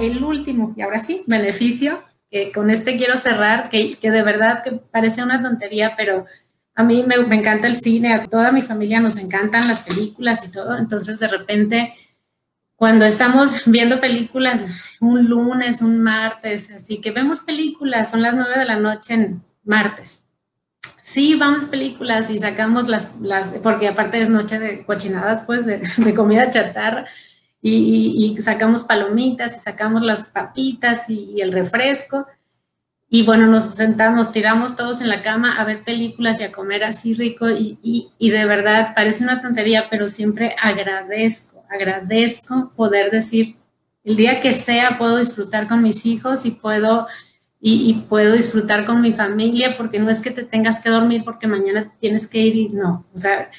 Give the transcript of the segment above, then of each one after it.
el último, y ahora sí, beneficio, que con este quiero cerrar, que, de verdad que parece una tontería, pero a mí me, me, encanta el cine, a toda mi familia nos encantan las películas y todo, entonces de repente cuando estamos viendo películas un lunes, un martes, así que vemos películas, son las nueve de la noche en martes. Sí, vamos películas y sacamos las, las porque aparte es noche de cochinadas, pues, de, de comida chatarra, y, sacamos palomitas y sacamos las papitas y, el refresco. Y bueno, nos sentamos, tiramos todos en la cama a ver películas y a comer así rico y, y, y, de verdad parece una tontería, pero siempre agradezco, agradezco poder decir, el día que sea puedo disfrutar con mis hijos y puedo, y, y puedo disfrutar con mi familia, porque no es que te tengas que dormir porque mañana tienes que ir y no, o sea,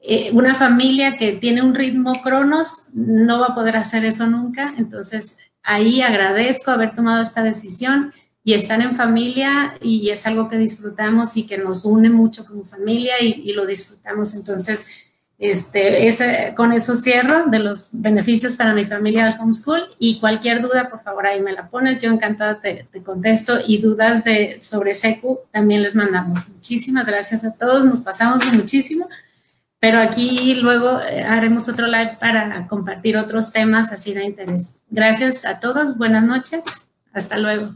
eh, una familia que tiene un ritmo cronos no va a poder hacer eso nunca, entonces ahí agradezco haber tomado esta decisión y estar en familia y es algo que disfrutamos y que nos une mucho como familia y, lo disfrutamos. Entonces, este, ese, con eso cierro de los beneficios para mi familia del homeschool y cualquier duda, por favor, ahí me la pones. Yo encantada te, te contesto y dudas de, sobre SECU también les mandamos. Muchísimas gracias a todos, nos pasamos muchísimo, pero aquí luego eh, haremos otro live para compartir otros temas así de interés. Gracias a todos, buenas noches, hasta luego.